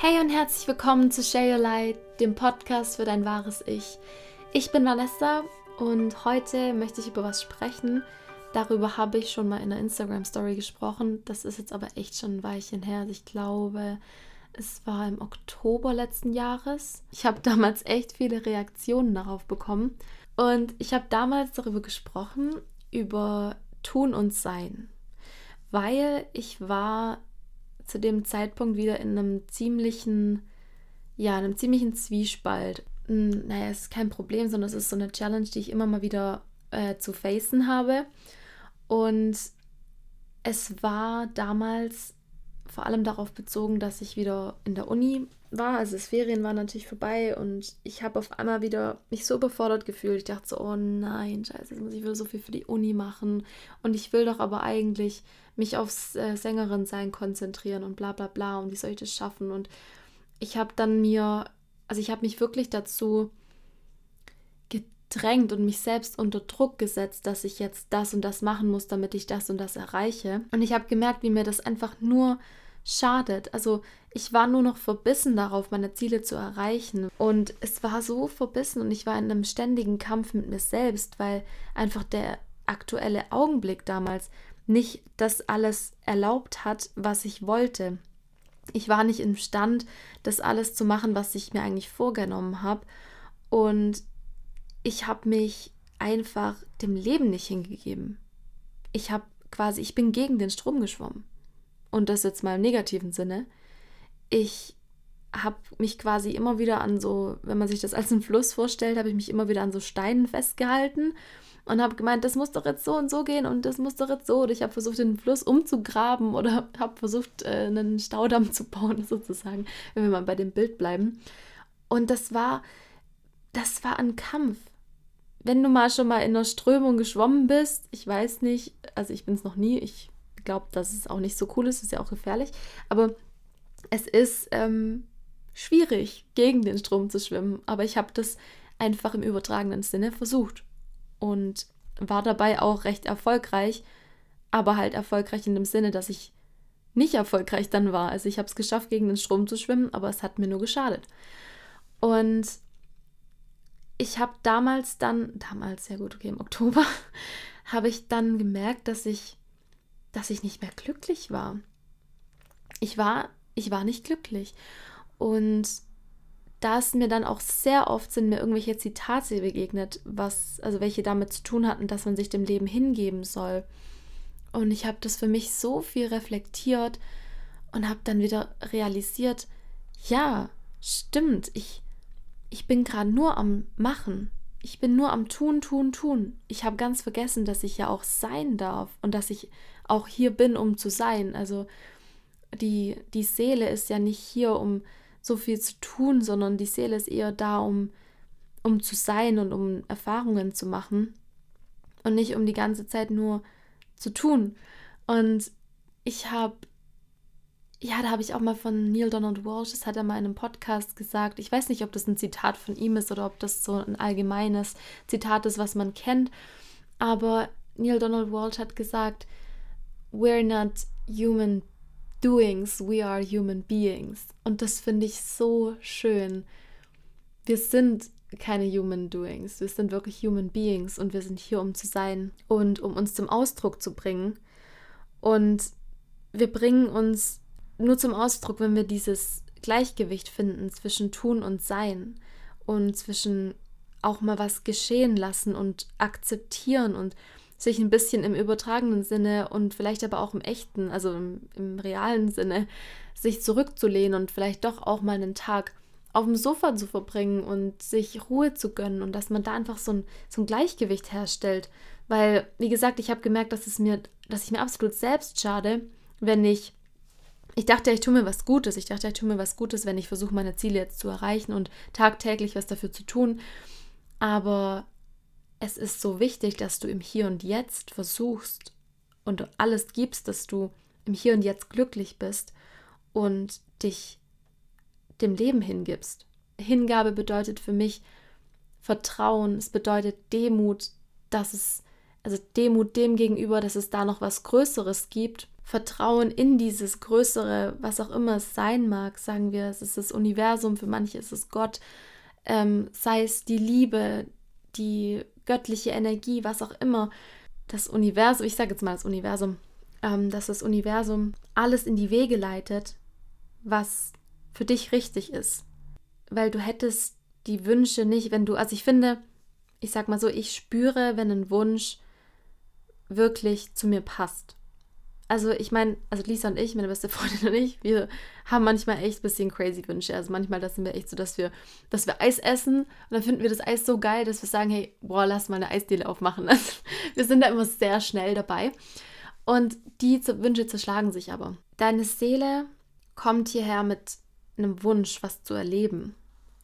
Hey und herzlich willkommen zu Share Your Light, dem Podcast für dein wahres Ich. Ich bin Vanessa und heute möchte ich über was sprechen. Darüber habe ich schon mal in der Instagram Story gesprochen. Das ist jetzt aber echt schon ein Weilchen her. Also ich glaube, es war im Oktober letzten Jahres. Ich habe damals echt viele Reaktionen darauf bekommen. Und ich habe damals darüber gesprochen, über Tun und Sein. Weil ich war zu dem Zeitpunkt wieder in einem ziemlichen, ja, einem ziemlichen Zwiespalt. Hm, naja, es ist kein Problem, sondern es ist so eine Challenge, die ich immer mal wieder äh, zu facen habe. Und es war damals vor allem darauf bezogen, dass ich wieder in der Uni war. Also das Ferien war natürlich vorbei und ich habe auf einmal wieder mich so überfordert gefühlt. Ich dachte so, oh nein, scheiße, jetzt muss ich wieder so viel für die Uni machen. Und ich will doch aber eigentlich mich aufs äh, Sängerin sein konzentrieren und bla bla bla und wie soll ich das schaffen? Und ich habe dann mir, also ich habe mich wirklich dazu gedrängt und mich selbst unter Druck gesetzt, dass ich jetzt das und das machen muss, damit ich das und das erreiche. Und ich habe gemerkt, wie mir das einfach nur schadet. Also ich war nur noch verbissen darauf, meine Ziele zu erreichen. Und es war so verbissen und ich war in einem ständigen Kampf mit mir selbst, weil einfach der aktuelle Augenblick damals nicht das alles erlaubt hat, was ich wollte. Ich war nicht imstand, das alles zu machen, was ich mir eigentlich vorgenommen habe. Und ich habe mich einfach dem Leben nicht hingegeben. Ich habe quasi, ich bin gegen den Strom geschwommen. Und das jetzt mal im negativen Sinne. Ich habe mich quasi immer wieder an so, wenn man sich das als einen Fluss vorstellt, habe ich mich immer wieder an so Steinen festgehalten und habe gemeint, das muss doch jetzt so und so gehen und das muss doch jetzt so. Und ich habe versucht, den Fluss umzugraben oder habe versucht, äh, einen Staudamm zu bauen, sozusagen, wenn wir mal bei dem Bild bleiben. Und das war, das war ein Kampf. Wenn du mal schon mal in einer Strömung geschwommen bist, ich weiß nicht, also ich bin es noch nie, ich glaube, dass es auch nicht so cool ist, ist ja auch gefährlich, aber es ist ähm, schwierig, gegen den Strom zu schwimmen. Aber ich habe das einfach im übertragenen Sinne versucht und war dabei auch recht erfolgreich, aber halt erfolgreich in dem Sinne, dass ich nicht erfolgreich dann war. Also ich habe es geschafft, gegen den Strom zu schwimmen, aber es hat mir nur geschadet. Und ich habe damals dann, damals, ja gut, okay, im Oktober, habe ich dann gemerkt, dass ich, dass ich nicht mehr glücklich war. Ich war, ich war nicht glücklich. Und da ist mir dann auch sehr oft sind mir irgendwelche Zitate begegnet, was, also welche damit zu tun hatten, dass man sich dem Leben hingeben soll. Und ich habe das für mich so viel reflektiert und habe dann wieder realisiert, ja, stimmt, ich, ich bin gerade nur am Machen. Ich bin nur am Tun, Tun, Tun. Ich habe ganz vergessen, dass ich ja auch sein darf und dass ich auch hier bin, um zu sein. Also die, die Seele ist ja nicht hier, um so viel zu tun, sondern die Seele ist eher da, um, um zu sein und um Erfahrungen zu machen und nicht um die ganze Zeit nur zu tun. Und ich habe, ja, da habe ich auch mal von Neil Donald Walsh, das hat er mal in einem Podcast gesagt. Ich weiß nicht, ob das ein Zitat von ihm ist oder ob das so ein allgemeines Zitat ist, was man kennt. Aber Neil Donald Walsh hat gesagt, we're not human doings, we are human beings. Und das finde ich so schön. Wir sind keine human doings, wir sind wirklich human beings und wir sind hier, um zu sein und um uns zum Ausdruck zu bringen. Und wir bringen uns nur zum Ausdruck, wenn wir dieses Gleichgewicht finden zwischen Tun und Sein und zwischen auch mal was geschehen lassen und akzeptieren und sich ein bisschen im übertragenen Sinne und vielleicht aber auch im echten, also im, im realen Sinne, sich zurückzulehnen und vielleicht doch auch mal einen Tag auf dem Sofa zu verbringen und sich Ruhe zu gönnen und dass man da einfach so ein, so ein Gleichgewicht herstellt. Weil, wie gesagt, ich habe gemerkt, dass es mir, dass ich mir absolut selbst schade, wenn ich. Ich dachte, ich tue mir was Gutes. Ich dachte, ich tue mir was Gutes, wenn ich versuche, meine Ziele jetzt zu erreichen und tagtäglich was dafür zu tun. Aber es ist so wichtig, dass du im Hier und Jetzt versuchst und alles gibst, dass du im Hier und Jetzt glücklich bist und dich dem Leben hingibst. Hingabe bedeutet für mich Vertrauen, es bedeutet Demut, dass es, also Demut dem gegenüber, dass es da noch was Größeres gibt. Vertrauen in dieses Größere, was auch immer es sein mag, sagen wir, es ist das Universum, für manche ist es Gott, ähm, sei es die Liebe, die göttliche Energie, was auch immer, das Universum, ich sage jetzt mal das Universum, ähm, dass das Universum alles in die Wege leitet, was für dich richtig ist. Weil du hättest die Wünsche nicht, wenn du, also ich finde, ich sag mal so, ich spüre, wenn ein Wunsch wirklich zu mir passt also ich meine, also Lisa und ich, meine beste Freundin und ich, wir haben manchmal echt ein bisschen crazy Wünsche. Also manchmal, das sind wir echt so, dass wir, dass wir Eis essen und dann finden wir das Eis so geil, dass wir sagen, hey, boah, lass mal eine Eisdiele aufmachen. Also wir sind da immer sehr schnell dabei. Und die Wünsche zerschlagen sich aber. Deine Seele kommt hierher mit einem Wunsch, was zu erleben.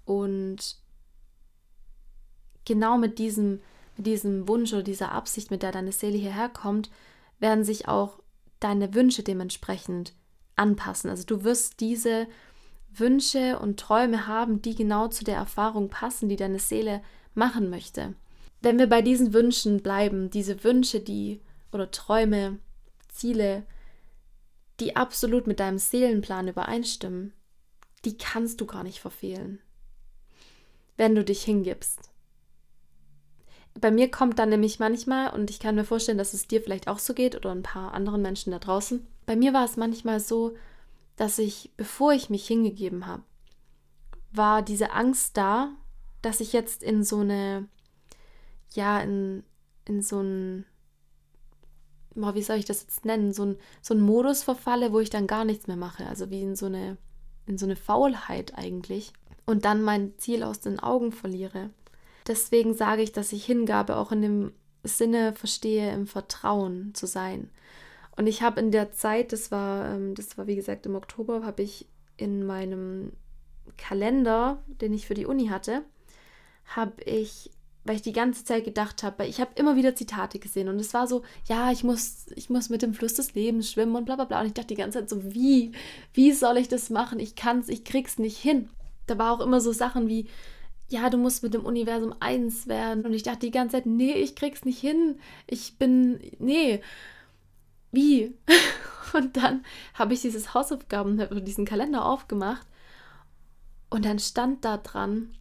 Und genau mit diesem, mit diesem Wunsch oder dieser Absicht, mit der deine Seele hierher kommt, werden sich auch deine Wünsche dementsprechend anpassen. Also du wirst diese Wünsche und Träume haben, die genau zu der Erfahrung passen, die deine Seele machen möchte. Wenn wir bei diesen Wünschen bleiben, diese Wünsche, die oder Träume, Ziele, die absolut mit deinem Seelenplan übereinstimmen, die kannst du gar nicht verfehlen, wenn du dich hingibst bei mir kommt dann nämlich manchmal, und ich kann mir vorstellen, dass es dir vielleicht auch so geht oder ein paar anderen Menschen da draußen, bei mir war es manchmal so, dass ich, bevor ich mich hingegeben habe, war diese Angst da, dass ich jetzt in so eine, ja, in, in so ein, wie soll ich das jetzt nennen, so ein, so ein Modus verfalle, wo ich dann gar nichts mehr mache. Also wie in so eine, in so eine Faulheit eigentlich. Und dann mein Ziel aus den Augen verliere. Deswegen sage ich, dass ich Hingabe auch in dem Sinne verstehe, im Vertrauen zu sein. Und ich habe in der Zeit, das war, ähm, das war wie gesagt im Oktober, habe ich in meinem Kalender, den ich für die Uni hatte, habe ich, weil ich die ganze Zeit gedacht habe, ich habe immer wieder Zitate gesehen und es war so, ja, ich muss, ich muss mit dem Fluss des Lebens schwimmen und bla bla bla. Und ich dachte die ganze Zeit so, wie, wie soll ich das machen? Ich kann's, ich krieg's nicht hin. Da war auch immer so Sachen wie, ja, du musst mit dem Universum eins werden. Und ich dachte die ganze Zeit, nee, ich krieg's nicht hin. Ich bin, nee. Wie? Und dann habe ich dieses Hausaufgaben oder diesen Kalender aufgemacht und dann stand da dran,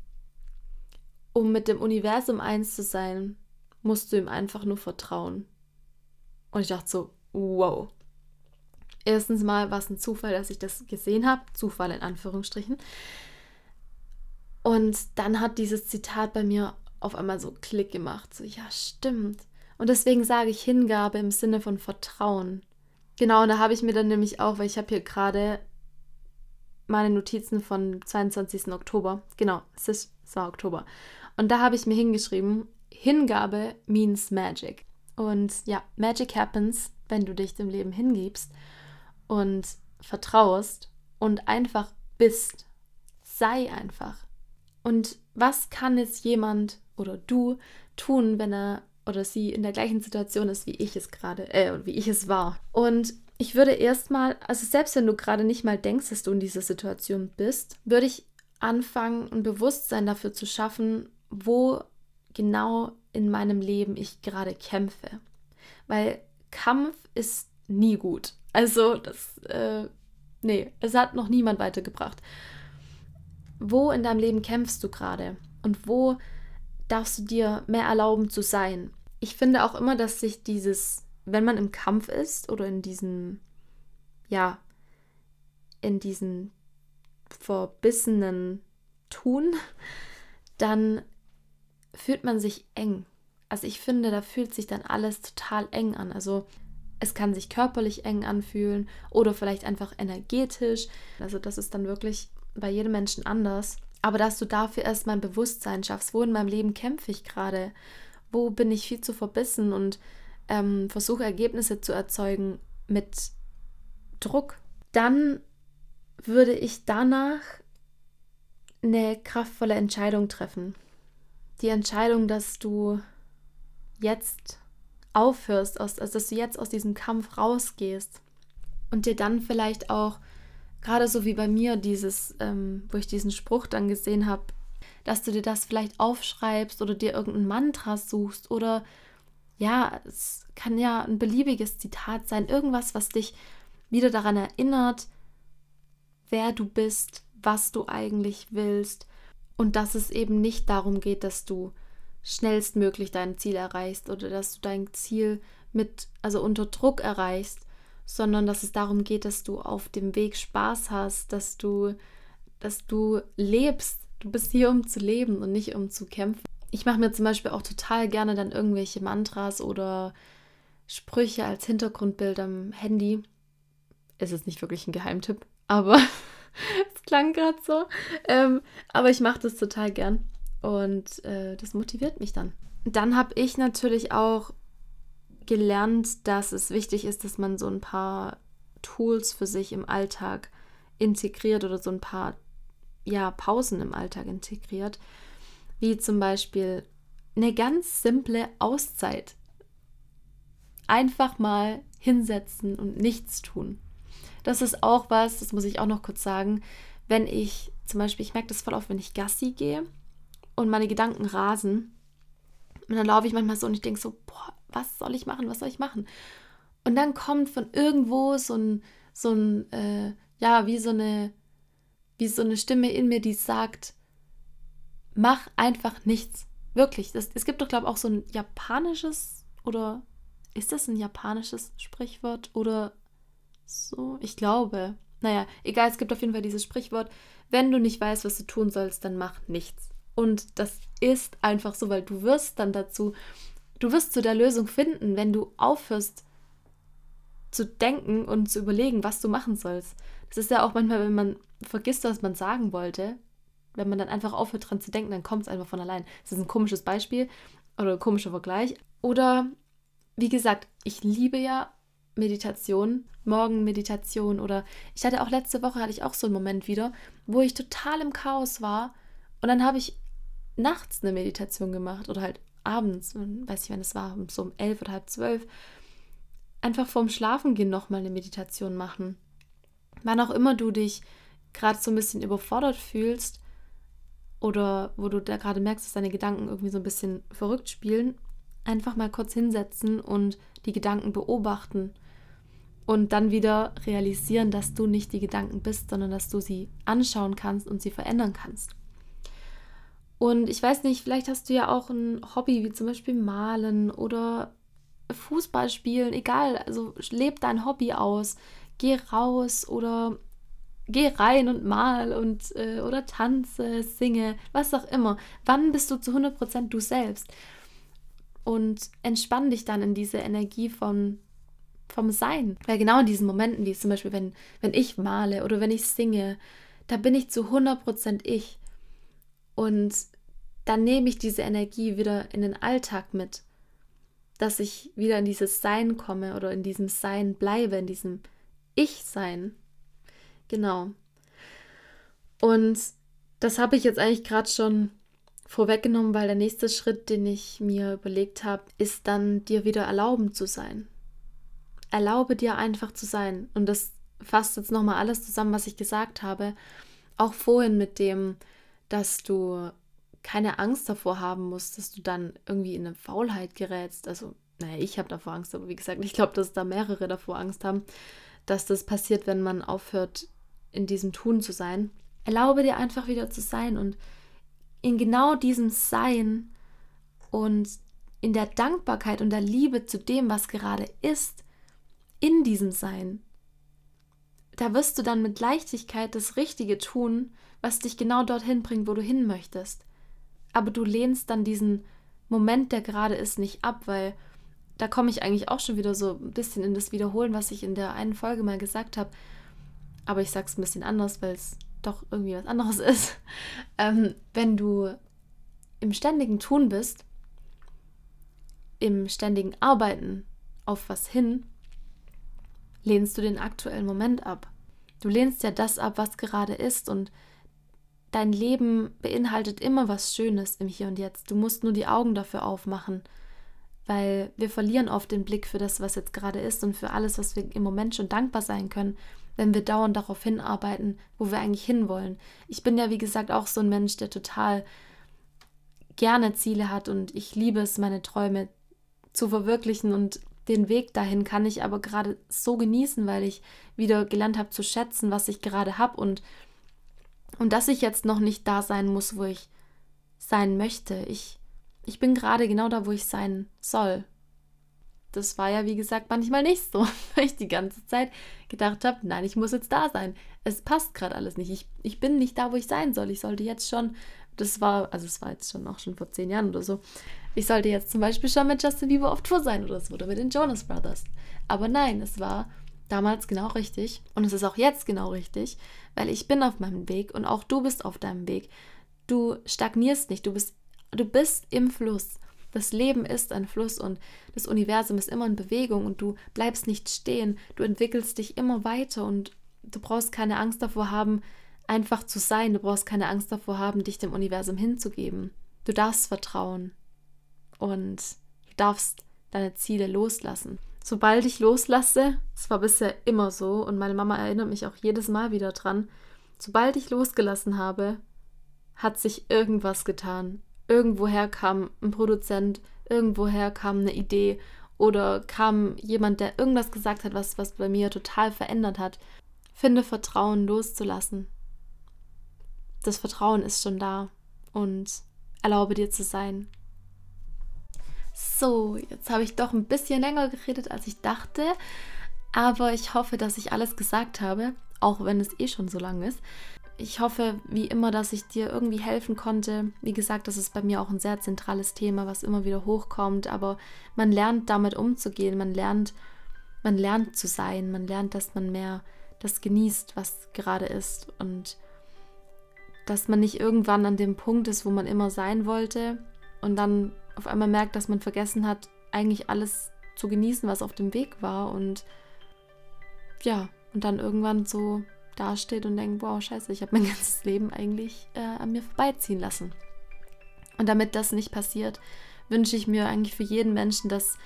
um mit dem Universum eins zu sein, musst du ihm einfach nur vertrauen. Und ich dachte so, wow. Erstens mal war es ein Zufall, dass ich das gesehen habe. Zufall in Anführungsstrichen. Und dann hat dieses Zitat bei mir auf einmal so Klick gemacht. So, ja, stimmt. Und deswegen sage ich Hingabe im Sinne von Vertrauen. Genau, und da habe ich mir dann nämlich auch, weil ich habe hier gerade meine Notizen von 22. Oktober. Genau, es, ist, es war Oktober. Und da habe ich mir hingeschrieben, Hingabe means magic. Und ja, Magic happens, wenn du dich dem Leben hingibst und vertraust und einfach bist. Sei einfach. Und was kann jetzt jemand oder du tun, wenn er oder sie in der gleichen Situation ist, wie ich es gerade, äh, wie ich es war? Und ich würde erstmal, also selbst wenn du gerade nicht mal denkst, dass du in dieser Situation bist, würde ich anfangen, ein Bewusstsein dafür zu schaffen, wo genau in meinem Leben ich gerade kämpfe. Weil Kampf ist nie gut. Also, das, äh, nee, es hat noch niemand weitergebracht wo in deinem Leben kämpfst du gerade und wo darfst du dir mehr erlauben zu sein. Ich finde auch immer, dass sich dieses, wenn man im Kampf ist oder in diesem, ja, in diesen verbissenen Tun, dann fühlt man sich eng. Also ich finde, da fühlt sich dann alles total eng an. Also es kann sich körperlich eng anfühlen oder vielleicht einfach energetisch. Also das ist dann wirklich bei jedem Menschen anders. Aber dass du dafür erstmal ein Bewusstsein schaffst, wo in meinem Leben kämpfe ich gerade, wo bin ich viel zu verbissen und ähm, versuche Ergebnisse zu erzeugen mit Druck, dann würde ich danach eine kraftvolle Entscheidung treffen. Die Entscheidung, dass du jetzt aufhörst, also dass du jetzt aus diesem Kampf rausgehst und dir dann vielleicht auch gerade so wie bei mir dieses, ähm, wo ich diesen Spruch dann gesehen habe, dass du dir das vielleicht aufschreibst oder dir irgendein Mantra suchst oder ja, es kann ja ein beliebiges Zitat sein, irgendwas, was dich wieder daran erinnert, wer du bist, was du eigentlich willst und dass es eben nicht darum geht, dass du schnellstmöglich dein Ziel erreichst oder dass du dein Ziel mit also unter Druck erreichst, sondern dass es darum geht, dass du auf dem Weg Spaß hast, dass du dass du lebst. Du bist hier, um zu leben und nicht um zu kämpfen. Ich mache mir zum Beispiel auch total gerne dann irgendwelche Mantras oder Sprüche als Hintergrundbild am Handy. Es ist nicht wirklich ein Geheimtipp, aber es klang gerade so. Ähm, aber ich mache das total gern und äh, das motiviert mich dann. Dann habe ich natürlich auch gelernt, dass es wichtig ist, dass man so ein paar Tools für sich im Alltag integriert oder so ein paar ja, Pausen im Alltag integriert, wie zum Beispiel eine ganz simple Auszeit. Einfach mal hinsetzen und nichts tun. Das ist auch was, das muss ich auch noch kurz sagen, wenn ich zum Beispiel, ich merke das voll oft, wenn ich Gassi gehe und meine Gedanken rasen. Und dann laufe ich manchmal so und ich denke so, boah, was soll ich machen, was soll ich machen? Und dann kommt von irgendwo so ein, so ein, äh, ja, wie so eine, wie so eine Stimme in mir, die sagt, mach einfach nichts. Wirklich. Das, es gibt doch, glaube ich, auch so ein japanisches oder ist das ein japanisches Sprichwort oder so? Ich glaube. Naja, egal, es gibt auf jeden Fall dieses Sprichwort, wenn du nicht weißt, was du tun sollst, dann mach nichts. Und das ist einfach so, weil du wirst dann dazu, du wirst zu der Lösung finden, wenn du aufhörst zu denken und zu überlegen, was du machen sollst. Das ist ja auch manchmal, wenn man vergisst, was man sagen wollte, wenn man dann einfach aufhört dran zu denken, dann kommt es einfach von allein. Das ist ein komisches Beispiel oder ein komischer Vergleich. Oder wie gesagt, ich liebe ja Meditation, Morgenmeditation oder ich hatte auch letzte Woche hatte ich auch so einen Moment wieder, wo ich total im Chaos war und dann habe ich nachts eine Meditation gemacht oder halt abends, weiß ich wann es war, so um elf oder halb zwölf, einfach vorm Schlafengehen nochmal eine Meditation machen. Wann auch immer du dich gerade so ein bisschen überfordert fühlst oder wo du da gerade merkst, dass deine Gedanken irgendwie so ein bisschen verrückt spielen, einfach mal kurz hinsetzen und die Gedanken beobachten und dann wieder realisieren, dass du nicht die Gedanken bist, sondern dass du sie anschauen kannst und sie verändern kannst. Und ich weiß nicht, vielleicht hast du ja auch ein Hobby, wie zum Beispiel Malen oder Fußball spielen, egal, also leb dein Hobby aus, geh raus oder geh rein und mal und äh, oder tanze, singe, was auch immer. Wann bist du zu 100% du selbst? Und entspann dich dann in diese Energie von, vom Sein. Weil genau in diesen Momenten, wie zum Beispiel, wenn, wenn ich male oder wenn ich singe, da bin ich zu 100% ich. Und dann nehme ich diese Energie wieder in den Alltag mit, dass ich wieder in dieses Sein komme oder in diesem Sein bleibe, in diesem Ich-Sein. Genau. Und das habe ich jetzt eigentlich gerade schon vorweggenommen, weil der nächste Schritt, den ich mir überlegt habe, ist dann dir wieder erlauben zu sein. Erlaube dir einfach zu sein. Und das fasst jetzt nochmal alles zusammen, was ich gesagt habe. Auch vorhin mit dem, dass du keine Angst davor haben musst, dass du dann irgendwie in eine Faulheit gerätst. Also, naja, ich habe davor Angst, aber wie gesagt, ich glaube, dass da mehrere davor Angst haben, dass das passiert, wenn man aufhört, in diesem Tun zu sein. Erlaube dir einfach wieder zu sein und in genau diesem Sein und in der Dankbarkeit und der Liebe zu dem, was gerade ist, in diesem Sein, da wirst du dann mit Leichtigkeit das Richtige tun, was dich genau dorthin bringt, wo du hin möchtest aber du lehnst dann diesen Moment, der gerade ist, nicht ab, weil da komme ich eigentlich auch schon wieder so ein bisschen in das Wiederholen, was ich in der einen Folge mal gesagt habe. Aber ich sage es ein bisschen anders, weil es doch irgendwie was anderes ist. Ähm, wenn du im ständigen Tun bist, im ständigen Arbeiten auf was hin, lehnst du den aktuellen Moment ab. Du lehnst ja das ab, was gerade ist und Dein Leben beinhaltet immer was Schönes im Hier und Jetzt. Du musst nur die Augen dafür aufmachen, weil wir verlieren oft den Blick für das, was jetzt gerade ist und für alles, was wir im Moment schon dankbar sein können, wenn wir dauernd darauf hinarbeiten, wo wir eigentlich hinwollen. Ich bin ja, wie gesagt, auch so ein Mensch, der total gerne Ziele hat und ich liebe es, meine Träume zu verwirklichen und den Weg dahin kann ich aber gerade so genießen, weil ich wieder gelernt habe zu schätzen, was ich gerade habe und, und dass ich jetzt noch nicht da sein muss, wo ich sein möchte. Ich, ich bin gerade genau da, wo ich sein soll. Das war ja, wie gesagt, manchmal nicht so, weil ich die ganze Zeit gedacht habe, nein, ich muss jetzt da sein. Es passt gerade alles nicht. Ich, ich bin nicht da, wo ich sein soll. Ich sollte jetzt schon, das war, also es war jetzt schon auch schon vor zehn Jahren oder so, ich sollte jetzt zum Beispiel schon mit Justin Bieber auf Tour sein oder so oder mit den Jonas Brothers. Aber nein, es war damals genau richtig und es ist auch jetzt genau richtig, weil ich bin auf meinem Weg und auch du bist auf deinem Weg. Du stagnierst nicht, du bist, du bist im Fluss. Das Leben ist ein Fluss und das Universum ist immer in Bewegung und du bleibst nicht stehen. Du entwickelst dich immer weiter und du brauchst keine Angst davor haben, einfach zu sein. Du brauchst keine Angst davor haben, dich dem Universum hinzugeben. Du darfst vertrauen und du darfst deine Ziele loslassen. Sobald ich loslasse, es war bisher immer so und meine Mama erinnert mich auch jedes Mal wieder dran, sobald ich losgelassen habe, hat sich irgendwas getan. Irgendwoher kam ein Produzent, irgendwoher kam eine Idee oder kam jemand, der irgendwas gesagt hat, was, was bei mir total verändert hat. Finde Vertrauen loszulassen. Das Vertrauen ist schon da und erlaube dir zu sein. So, jetzt habe ich doch ein bisschen länger geredet, als ich dachte, aber ich hoffe, dass ich alles gesagt habe, auch wenn es eh schon so lang ist. Ich hoffe, wie immer, dass ich dir irgendwie helfen konnte. Wie gesagt, das ist bei mir auch ein sehr zentrales Thema, was immer wieder hochkommt, aber man lernt damit umzugehen, man lernt, man lernt zu sein, man lernt, dass man mehr das genießt, was gerade ist. Und dass man nicht irgendwann an dem Punkt ist, wo man immer sein wollte. Und dann auf einmal merkt, dass man vergessen hat, eigentlich alles zu genießen, was auf dem Weg war und ja, und dann irgendwann so dasteht und denkt, wow, scheiße, ich habe mein ganzes Leben eigentlich äh, an mir vorbeiziehen lassen. Und damit das nicht passiert, wünsche ich mir eigentlich für jeden Menschen, dass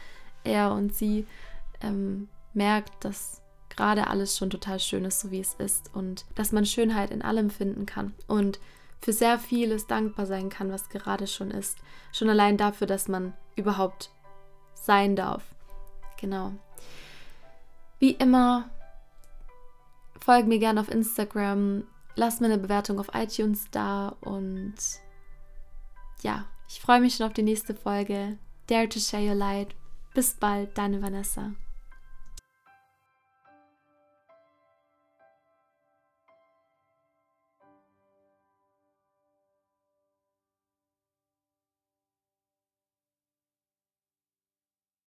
er und sie ähm, merkt, dass gerade alles schon total schön ist, so wie es ist und dass man Schönheit in allem finden kann und für sehr vieles dankbar sein kann, was gerade schon ist. Schon allein dafür, dass man überhaupt sein darf. Genau. Wie immer Folg mir gerne auf Instagram, lass mir eine Bewertung auf iTunes da und ja, ich freue mich schon auf die nächste Folge. Dare to share your light. Bis bald, deine Vanessa.